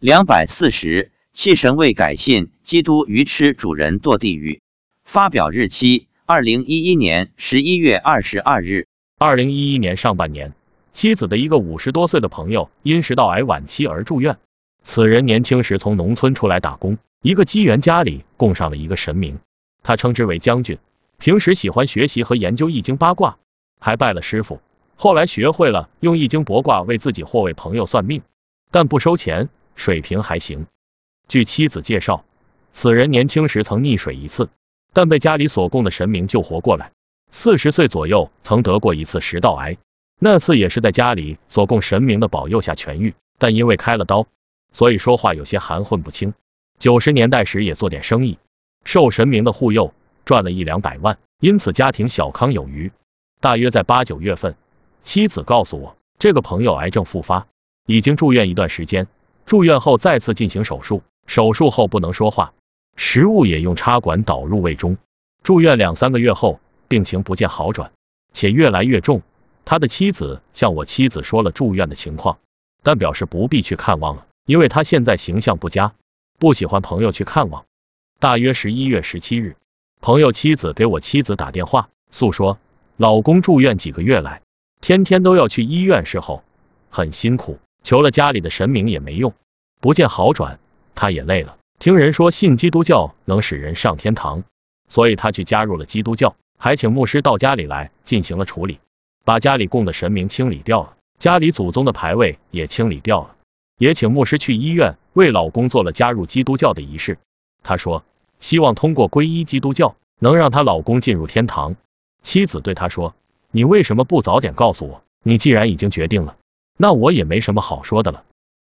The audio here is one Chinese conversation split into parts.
两百四十，弃神未改信，基督愚痴主人堕地狱。发表日期：二零一一年十一月二十二日。二零一一年上半年，妻子的一个五十多岁的朋友因食道癌晚期而住院。此人年轻时从农村出来打工，一个机缘家里供上了一个神明，他称之为将军。平时喜欢学习和研究易经八卦，还拜了师傅。后来学会了用易经卜卦为自己或为朋友算命，但不收钱。水平还行。据妻子介绍，此人年轻时曾溺水一次，但被家里所供的神明救活过来。四十岁左右曾得过一次食道癌，那次也是在家里所供神明的保佑下痊愈，但因为开了刀，所以说话有些含混不清。九十年代时也做点生意，受神明的护佑，赚了一两百万，因此家庭小康有余。大约在八九月份，妻子告诉我，这个朋友癌症复发，已经住院一段时间。住院后再次进行手术，手术后不能说话，食物也用插管导入胃中。住院两三个月后，病情不见好转，且越来越重。他的妻子向我妻子说了住院的情况，但表示不必去看望了，因为他现在形象不佳，不喜欢朋友去看望。大约十一月十七日，朋友妻子给我妻子打电话，诉说老公住院几个月来，天天都要去医院侍候，很辛苦。求了家里的神明也没用，不见好转，他也累了。听人说信基督教能使人上天堂，所以他去加入了基督教，还请牧师到家里来进行了处理，把家里供的神明清理掉了，家里祖宗的牌位也清理掉了，也请牧师去医院为老公做了加入基督教的仪式。他说希望通过皈依基督教能让她老公进入天堂。妻子对他说：“你为什么不早点告诉我？你既然已经决定了。”那我也没什么好说的了。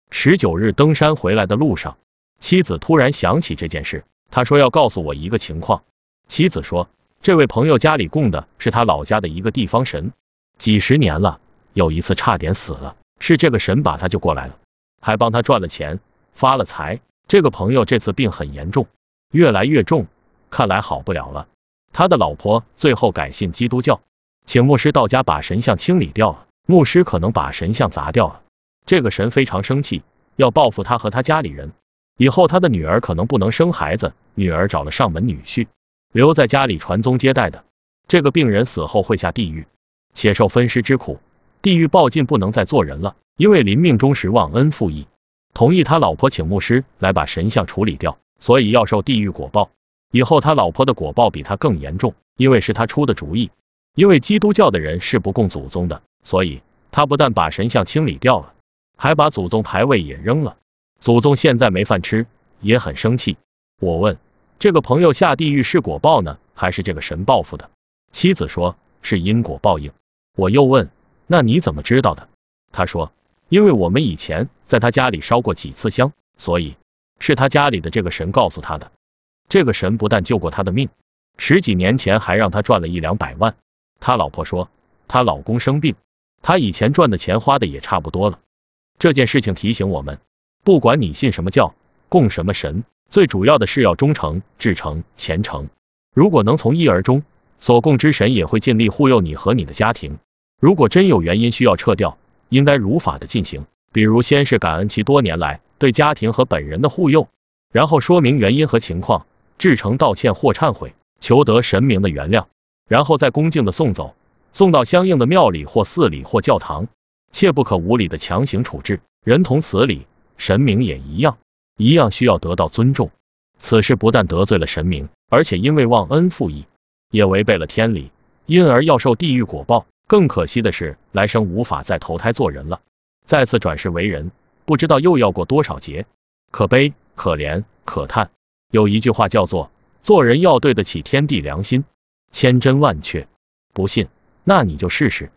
十九日登山回来的路上，妻子突然想起这件事，他说要告诉我一个情况。妻子说，这位朋友家里供的是他老家的一个地方神，几十年了，有一次差点死了，是这个神把他救过来了，还帮他赚了钱，发了财。这个朋友这次病很严重，越来越重，看来好不了了。他的老婆最后改信基督教，请牧师到家把神像清理掉了。牧师可能把神像砸掉了，这个神非常生气，要报复他和他家里人。以后他的女儿可能不能生孩子，女儿找了上门女婿，留在家里传宗接代的。这个病人死后会下地狱，且受分尸之苦。地狱报尽，不能再做人了，因为临命终时忘恩负义，同意他老婆请牧师来把神像处理掉，所以要受地狱果报。以后他老婆的果报比他更严重，因为是他出的主意。因为基督教的人是不供祖宗的。所以，他不但把神像清理掉了，还把祖宗牌位也扔了。祖宗现在没饭吃，也很生气。我问这个朋友下地狱是果报呢，还是这个神报复的？妻子说是因果报应。我又问那你怎么知道的？他说因为我们以前在他家里烧过几次香，所以是他家里的这个神告诉他的。这个神不但救过他的命，十几年前还让他赚了一两百万。他老婆说她老公生病。他以前赚的钱花的也差不多了。这件事情提醒我们，不管你信什么教，供什么神，最主要的是要忠诚、至诚、虔诚。如果能从一而终，所供之神也会尽力护佑你和你的家庭。如果真有原因需要撤掉，应该如法的进行，比如先是感恩其多年来对家庭和本人的护佑，然后说明原因和情况，至诚道歉或忏悔，求得神明的原谅，然后再恭敬的送走。送到相应的庙里或寺里或教堂，切不可无理的强行处置。人同此理，神明也一样，一样需要得到尊重。此事不但得罪了神明，而且因为忘恩负义，也违背了天理，因而要受地狱果报。更可惜的是，来生无法再投胎做人了，再次转世为人，不知道又要过多少劫，可悲、可怜、可叹。有一句话叫做：做人要对得起天地良心，千真万确。不信。那你就试试。